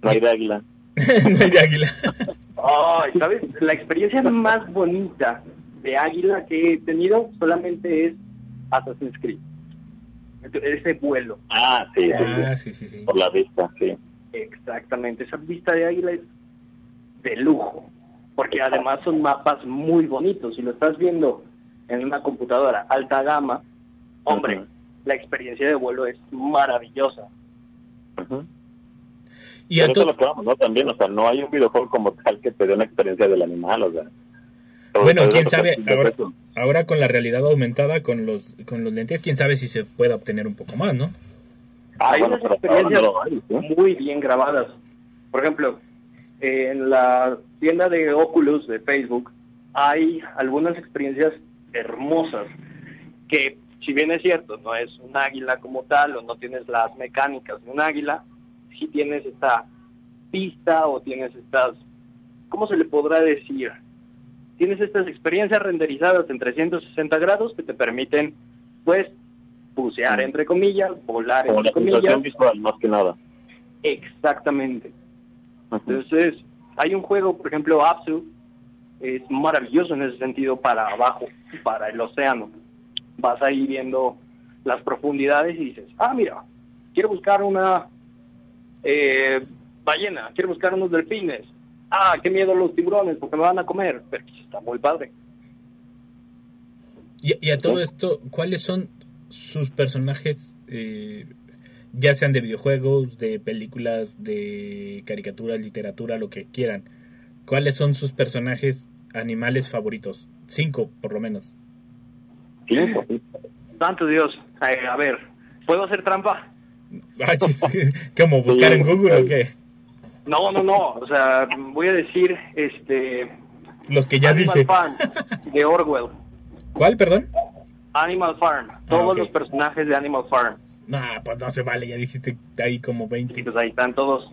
No hay de águila. no hay de águila. Ay, ¿sabes? La experiencia más bonita de águila que he tenido solamente es Assassin's Creed. Ese vuelo. Ah, sí, sí, Ah, sí. sí, sí. Por la vista, sí. Exactamente, esa vista de águila es de lujo, porque además son mapas muy bonitos. Si lo estás viendo en una computadora alta gama, hombre, la experiencia de vuelo es maravillosa. A eso to- es lo que vamos, ¿no? También, o sea, no hay un videojuego como tal que te dé una experiencia del animal, o sea. Bueno, quién sabe, ahora, ahora con la realidad aumentada, con los, con los lentes, quién sabe si se pueda obtener un poco más, ¿no? Ah, hay unas experiencias muy bien grabadas. Por ejemplo, en la tienda de Oculus de Facebook hay algunas experiencias hermosas que, si bien es cierto, no es un águila como tal o no tienes las mecánicas de un águila, sí tienes esta pista o tienes estas, ¿cómo se le podrá decir? Tienes estas experiencias renderizadas en 360 grados que te permiten, pues, bucear entre comillas, volar Como entre la comillas. visual, más que nada. Exactamente. Entonces, hay un juego, por ejemplo, Apsu, es maravilloso en ese sentido para abajo, para el océano. Vas ahí viendo las profundidades y dices, ah, mira, quiero buscar una eh, ballena, quiero buscar unos delfines. Ah, qué miedo los tiburones porque me van a comer. Pero pues, está muy padre. Y, y a todo esto, ¿cuáles son sus personajes, eh, ya sean de videojuegos, de películas, de caricaturas, literatura, lo que quieran? ¿Cuáles son sus personajes animales favoritos? Cinco, por lo menos. Cinco, sí. Santo Dios. Eh, a ver, ¿puedo hacer trampa? Ah, ¿Cómo? ¿Buscar en Google o qué? No, no, no. O sea, voy a decir, este, Los que ya Animal dije. Farm de Orwell. ¿Cuál, perdón? Animal Farm. Todos Ah, ok. los personajes de Animal Farm. Nah, pues no se vale, ya dijiste ahí como 20. Pues ahí están todos.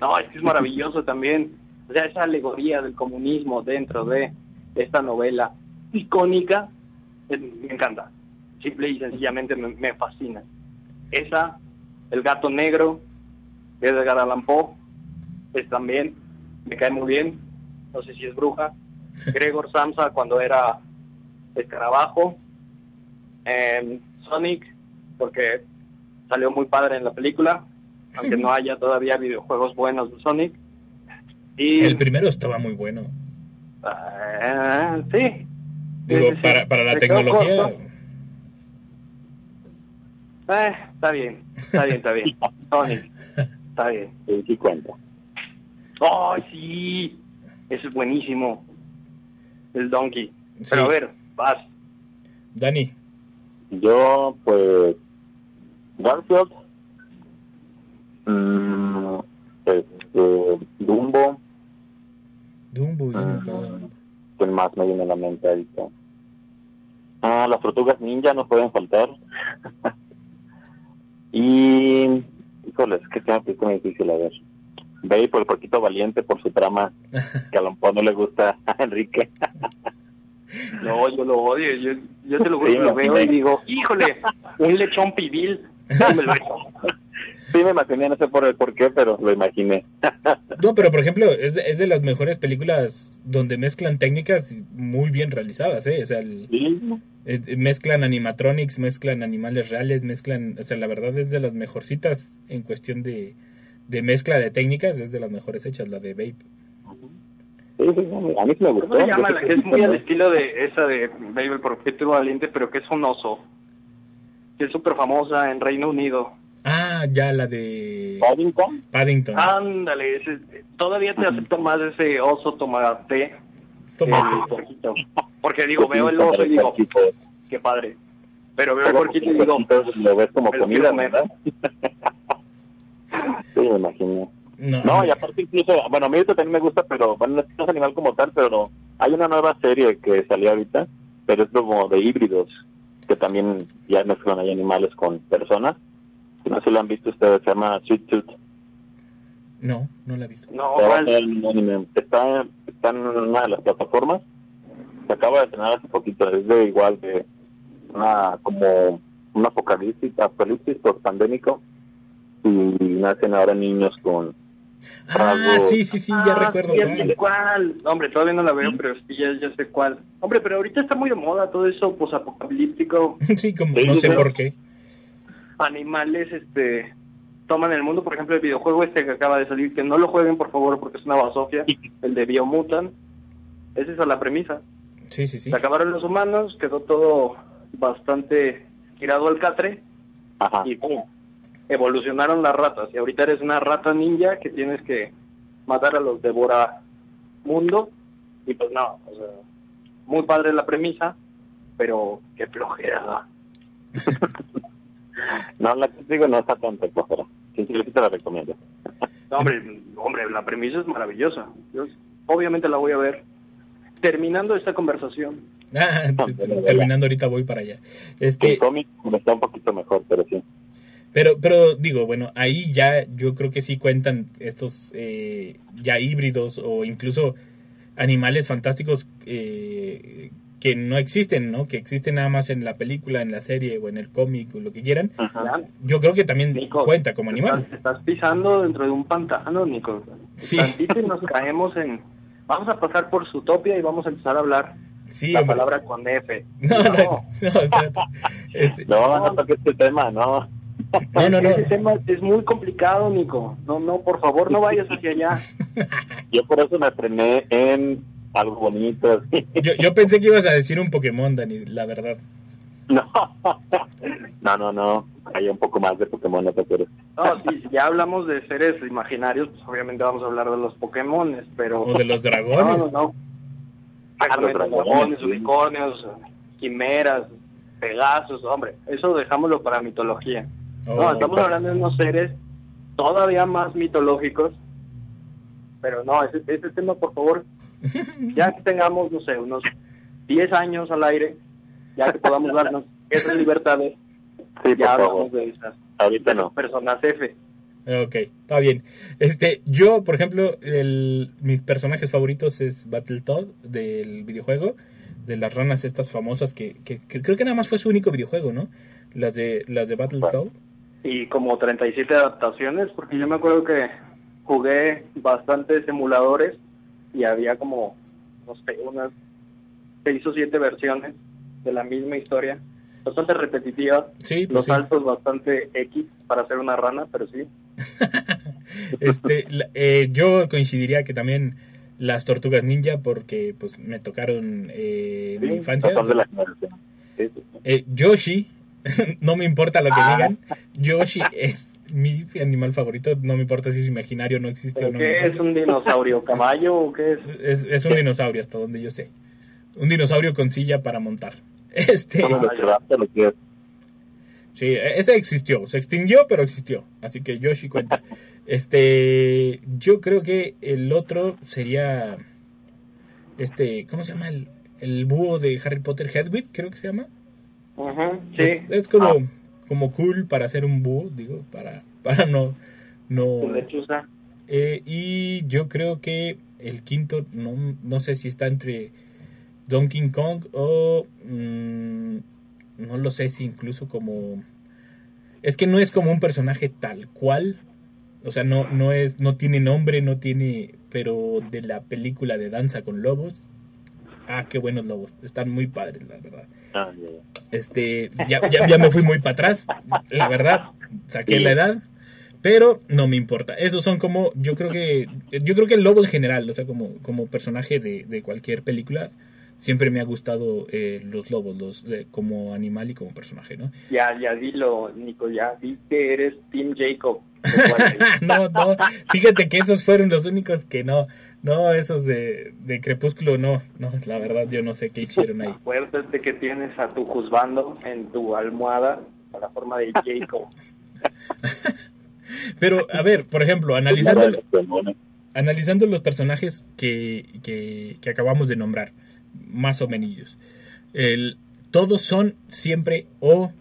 No, es que es maravilloso también. O sea, esa alegoría del comunismo dentro de esta novela icónica, eh, me encanta. Simple y sencillamente me, me fascina. Esa, El gato negro, de Edgar Allan Poe, es también, me cae muy bien. No sé si es bruja. Gregor Samsa cuando era escarabajo. Em, Sonic, porque salió muy padre en la película, aunque no haya todavía videojuegos buenos de Sonic. Y El primero estaba muy bueno. ah, sí, Digo, Sí, sí, sí. para, para la tecnología. corto. Eh, está bien, está bien, está bien. Sonic, está bien. Sí, sí cuenta. ¡Ay, sí! Eso es buenísimo. El Donkey. Pero a ver, vas. Dani, Yo, pues, Garfield, mm, este, Dumbo, Dumbo, yo acuerdo. ¿quién más me viene a la mente ahorita? Ah, las tortugas ninja no pueden faltar. y, híjole, es que me es muy difícil a ver. Babe por el porquito valiente por su trama, que a lo mejor no le gusta a Enrique. No, yo lo odio. Yo, yo te lo Sí, lo me veo y digo, híjole, un lechón pibil. Dámelo eso. Sí, me imaginé, no sé por el por qué, pero lo imaginé. No, pero por ejemplo, es de, es de las mejores películas donde mezclan técnicas muy bien realizadas, ¿eh? O sea, el- Sí, eh, mezclan animatronics, mezclan animales reales, mezclan, o sea, la verdad es de las mejorcitas en cuestión de, de mezcla de técnicas, es de las mejores hechas, la de Babe. sí, sí, sí, a mí sí me gustó. ¿Cómo se llama la que es muy al estilo de esa de Baby el Porquito Valiente, pero que es un oso? Que es súper famosa en Reino Unido. Ah, ya la de Paddington, Paddington. Ándale, ese- todavía te acepto más ese oso tomate Toma. el porquito. Porque digo, veo el oso y digo, qué padre. Pero veo el porquito y digo, lo ves como comida. ¿verdad? sí, me imagino. No, No, y aparte incluso, bueno, a mí esto también me gusta, pero bueno, no es no animal como tal, pero hay una nueva serie que salió ahorita, pero es como de híbridos, que también ya mezclan ahí animales con personas. No sé si lo han visto ustedes, se llama Sweet Tooth. no, no la he visto. no, Está, ¿cuál? en, anime. está, está en una de las plataformas. Se acaba de estrenar hace poquito. Es de igual de una como un apocalipsis, apocalipsis por pandémico. Y nacen ahora niños con Ah, Rasgos. sí, sí, sí, ya Ah, recuerdo. sí, ya sé cuál. Hombre, todavía no la veo, pero sí, ya, ya sé cuál. Hombre, pero ahorita está muy de moda todo eso posapocalíptico. Sí, como, Sí, no sí, sé sí. por qué. Animales, este, toman el mundo. Por ejemplo, el videojuego este que acaba de salir, que no lo jueguen, por favor, porque es una basofia. El de Biomutant. Esa es la premisa. Sí, sí, sí. Se acabaron los humanos, quedó todo bastante tirado al catre Ajá. y ¡pum! evolucionaron las ratas. Y ahorita eres una rata ninja que tienes que matar a los devora mundo. Y pues no, o sea, muy padre la premisa, pero qué flojera. No, la que te digo no está tan flojera. Sí, sí, sí te la recomiendo. No, hombre, hombre, la premisa es maravillosa. Yo obviamente la voy a ver. terminando esta conversación. Ah, terminando ahorita voy para allá. Este, El cómic está un poquito mejor, pero sí. Pero, pero digo, bueno, ahí ya yo creo que sí cuentan estos eh, ya híbridos o incluso animales fantásticos eh, que no existen, ¿no? Que existen nada más en la película, en la serie o en el cómic o lo que quieran. Ajá. Yo creo que también Nico, cuenta como animal. Estás, estás pisando dentro de un pantano, Nico. Sí. Tantito y nos caemos en... Vamos a pasar por Zootopia y vamos a empezar a hablar Sí, la hombre. palabra con F. No, no, no, espérate. Este, No, no este tema, no. no, no, no. Ese tema es muy complicado, Nico. No, no, por favor, no vayas hacia allá. Yo por eso me frené en algo bonito. así. Yo, yo pensé que ibas a decir un Pokémon, Dani, la verdad. No, no, no, no. Hay un poco más de Pokémon, no te apures. No, si ya hablamos de seres imaginarios, pues obviamente vamos a hablar de los Pokémones, pero... O de los No, dragones. no, no. Ah, los Exactamente, dragones, sí. unicornios, quimeras, pegasos, hombre, eso dejámoslo para mitología. Oh, no, estamos hablando de unos seres todavía más mitológicos, pero no, ese, ese tema, por favor, ya que tengamos, no sé, unos 10 años al aire, ya que podamos darnos esas libertades, Sí, ya hablamos favor. de esas Ahorita no. personas F. Ok, está bien. Este, yo, por ejemplo, el, mis personajes favoritos es Battletoad del videojuego, de las ranas estas famosas que, que, que creo que nada más fue su único videojuego, ¿no? Las de las de Battletoad. y como 37 adaptaciones, porque yo me acuerdo que jugué bastantes emuladores y había como, no sé, unas seis o siete versiones de la misma historia, bastante repetitivas, Sí, pues los sí. saltos bastante X para hacer una rana, pero sí. Este, eh, yo coincidiría que también las tortugas ninja porque pues me tocaron eh, en mi infancia. de la. Eh, Yoshi, no me importa lo que Ah. digan, Yoshi es mi animal favorito, no me importa si es imaginario, no existe o ¿Pero no. ¿Qué es un dinosaurio caballo o qué es? Es, es un dinosaurio hasta donde yo sé. Un dinosaurio con silla para montar. Este, sí, ese existió, se extinguió, pero existió. Así que Yoshi cuenta. Este, yo creo que el otro sería este, ¿cómo se llama el, el búho de Harry Potter? Hedwig, creo que se llama. Sí, Es, es como, como cool para ser un búho, digo, para, para no, no. Eh, y yo creo que el quinto, no, no sé si está entre Donkey Kong o... mm, no lo sé si incluso como... Es que no es como un personaje tal cual. O sea, no, no, es, no tiene nombre, no tiene... Pero de la película de Danza con Lobos. Ah, qué buenos lobos. Están muy padres, la verdad. Ah, ya, ya. Este, ya, ya, ya me fui muy para atrás, la verdad, saqué la edad, pero no me importa. Esos son como, yo creo que, yo creo que el lobo en general, o sea, como, como personaje de, de cualquier película, siempre me ha gustado eh, los lobos, los eh, como animal y como personaje, ¿no? Ya, ya dilo, Nico, ya di que eres Team Jacob. no, no, fíjate que esos fueron los únicos que no, no, esos de, de Crepúsculo, no, no, la verdad yo no sé qué hicieron ahí. Acuérdate que tienes a tu juzgando en tu almohada a la forma de Jacob. Pero, a ver, por ejemplo, analizando, analizando los personajes que, que, que acabamos de nombrar, más o menos, todos son siempre o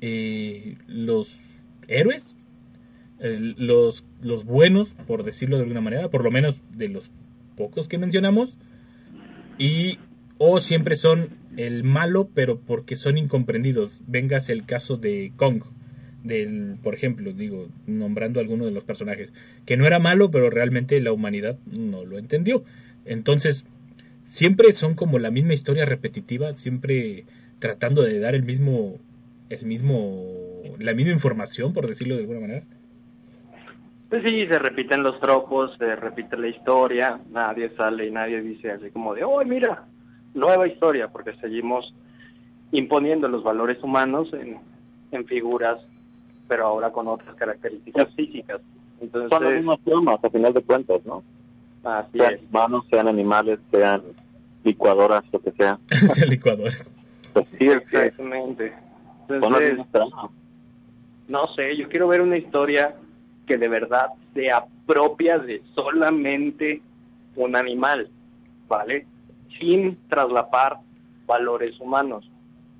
eh, los héroes, los, los buenos, por decirlo de alguna manera, por lo menos de los pocos que mencionamos, y o siempre son el malo, pero porque son incomprendidos. Vengas el caso de Kong, del, por ejemplo, digo, nombrando alguno de los personajes, que no era malo, pero realmente la humanidad no lo entendió. Entonces, siempre son como la misma historia repetitiva, siempre tratando de dar el mismo, el mismo, la misma información, por decirlo de alguna manera. Pues sí, se repiten los tropos, se repite la historia, nadie sale y nadie dice así como de, oh, mira, nueva historia, porque seguimos imponiendo los valores humanos en, en figuras, pero ahora con otras características físicas. Entonces, Son los mismos temas, a final de cuentas, ¿no? Así Sean es. humanos, sean animales, sean licuadoras, lo que sea. Sean licuadores. Pues sí, Exactamente. Entonces, no sé, yo quiero ver una historia que de verdad sea propia de solamente un animal, ¿vale? sin traslapar valores humanos.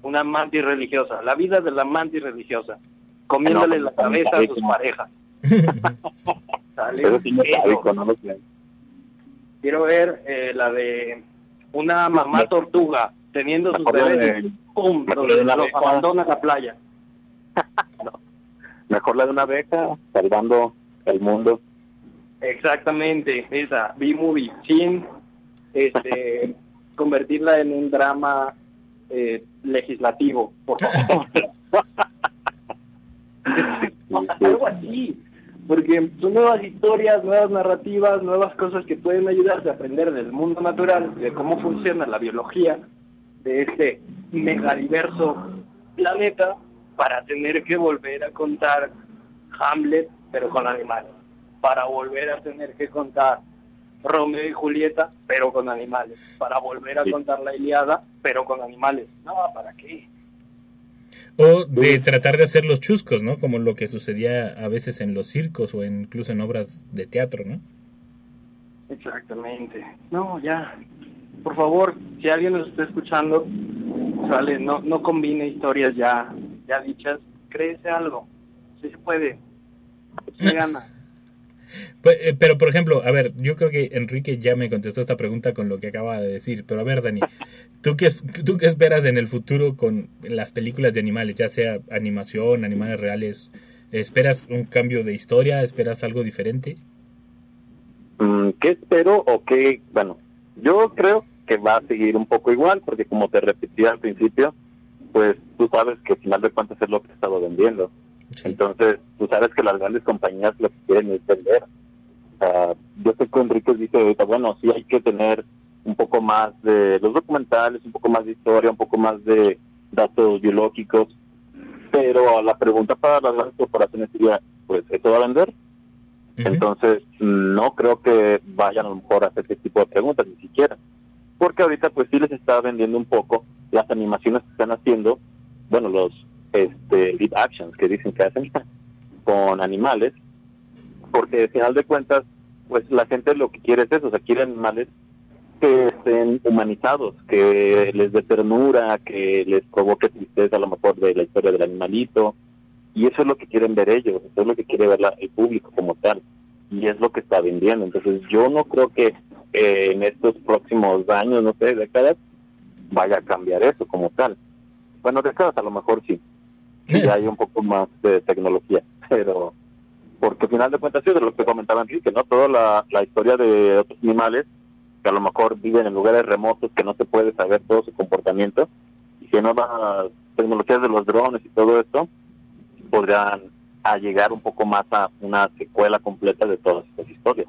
Una mantis religiosa, la vida de la mantis religiosa, comiéndole no, la cabeza a sus parejas. ¿Sale? Pero sí me Eso. sádico, no lo sé. Quiero ver eh, la de una mamá tortuga teniendo sus bebés de- y ¡pum! mejor Los, abandona la playa. Mejor la de una beca, salvando el mundo. Exactamente, esa, B-Movie, sin este, convertirla en un drama eh, legislativo, por favor. Algo así, porque son nuevas historias, nuevas narrativas, nuevas cosas que pueden ayudarte a aprender del mundo natural, de cómo funciona la biología de este megadiverso planeta, para tener que volver a contar Hamlet, pero con animales, para volver a tener que contar Romeo y Julieta, pero con animales, para volver a Sí. contar la Iliada, pero con animales. No, ¿para qué? O de tratar de hacer los chuscos, ¿no? Como lo que sucedía a veces en los circos o en- incluso en obras de teatro, ¿no? Exactamente. No, ya. Por favor, si alguien nos está escuchando, sale, no, no combine historias ya, ya dichas, créese algo. Sí se puede. Se gana. Pues, eh, Pero, por ejemplo, a ver, yo creo que Enrique ya me contestó esta pregunta con lo que acaba de decir. Pero a ver, Dani, ¿tú qué, ¿tú qué esperas en el futuro con las películas de animales? Ya sea animación, animales reales. ¿Esperas un cambio de historia? ¿Esperas algo diferente? Mm, ¿Qué espero o qué? Bueno, yo creo que va a seguir un poco igual, porque como te repetí al principio, pues tú sabes que al final de cuentas es lo que he estado vendiendo. Sí. Entonces, tú sabes que las grandes compañías lo que quieren es vender. O sea, yo sé que Enrique dice ahorita, bueno, sí hay que tener un poco más de los documentales, un poco más de historia, un poco más de datos biológicos, pero la pregunta para las grandes corporaciones sería, pues, ¿eso va a vender? Entonces, no creo que vayan a lo mejor a hacer ese tipo de preguntas, ni siquiera. Porque ahorita, pues sí les está vendiendo un poco las animaciones que están haciendo, bueno, los este, live actions que dicen que hacen con animales, porque al final de cuentas, pues la gente lo que quiere es eso, o sea, quiere animales que estén humanizados, que les dé ternura, que les provoque tristeza a lo mejor de la historia del animalito, y eso es lo que quieren ver ellos, eso es lo que quiere ver la- el público como tal, y es lo que está vendiendo. Entonces yo no creo que eh, en estos próximos años, no sé, décadas, vaya a cambiar eso como tal. Bueno, décadas a lo mejor sí, que ya hay un poco más de tecnología, pero porque al final de cuentas sí, de lo que comentaba Enrique, ¿no? Toda la, la historia de otros animales que a lo mejor viven en lugares remotos que no se puede saber todo su comportamiento y que nuevas tecnologías de los drones y todo esto podrían a llegar un poco más a una secuela completa de todas estas historias.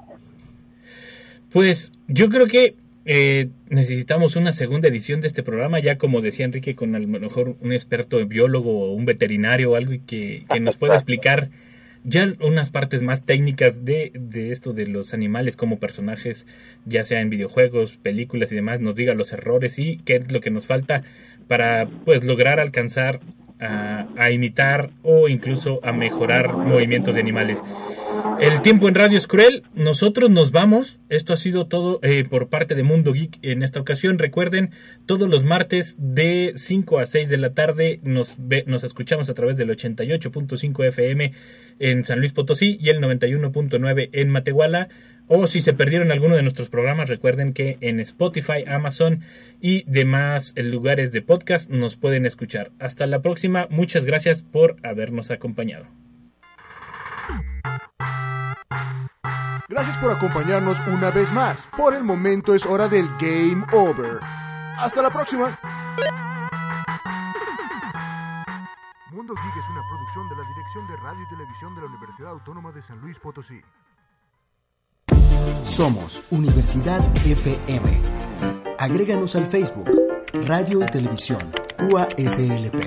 Pues yo creo que eh, necesitamos una segunda edición de este programa, ya como decía Enrique, con a lo mejor un experto biólogo o un veterinario o algo que, que nos pueda explicar ya unas partes más técnicas de, de esto de los animales como personajes, ya sea en videojuegos, películas y demás, nos diga los errores y qué es lo que nos falta para pues lograr alcanzar a, a imitar o incluso a mejorar movimientos de animales. El tiempo en radio es cruel. Nosotros nos vamos. Esto ha sido todo eh, por parte de Mundo Geek en esta ocasión. Recuerden, todos los martes de 5 a 6 de la tarde nos, ve- nos escuchamos a través del 88.5 FM en San Luis Potosí y el 91.9 en Matehuala. O si se perdieron alguno de nuestros programas, recuerden que en Spotify, Amazon y demás lugares de podcast nos pueden escuchar. Hasta la próxima. Muchas gracias por habernos acompañado. Gracias por acompañarnos una vez más. Por el momento es hora del Game Over. Hasta la próxima. Mundo Geek es una producción de la Dirección de Radio y Televisión de la Universidad Autónoma de San Luis Potosí. Somos Universidad FM. Agréganos al Facebook, Radio y Televisión, UASLP.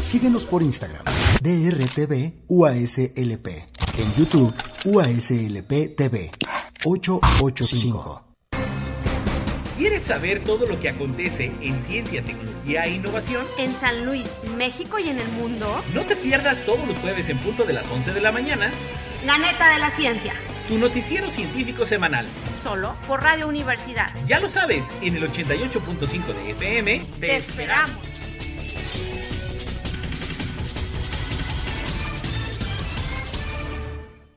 Síguenos por Instagram, DRTV UASLP. En YouTube, UASLP TV 885. ¿Quieres saber todo lo que acontece en ciencia, tecnología e innovación? En San Luis, México y en el mundo. No te pierdas todos los jueves en punto de las 11 de la mañana. La neta de la ciencia. tu noticiero científico semanal. Solo por Radio Universidad. Ya lo sabes, en el 88.5 de FM. Te esperamos.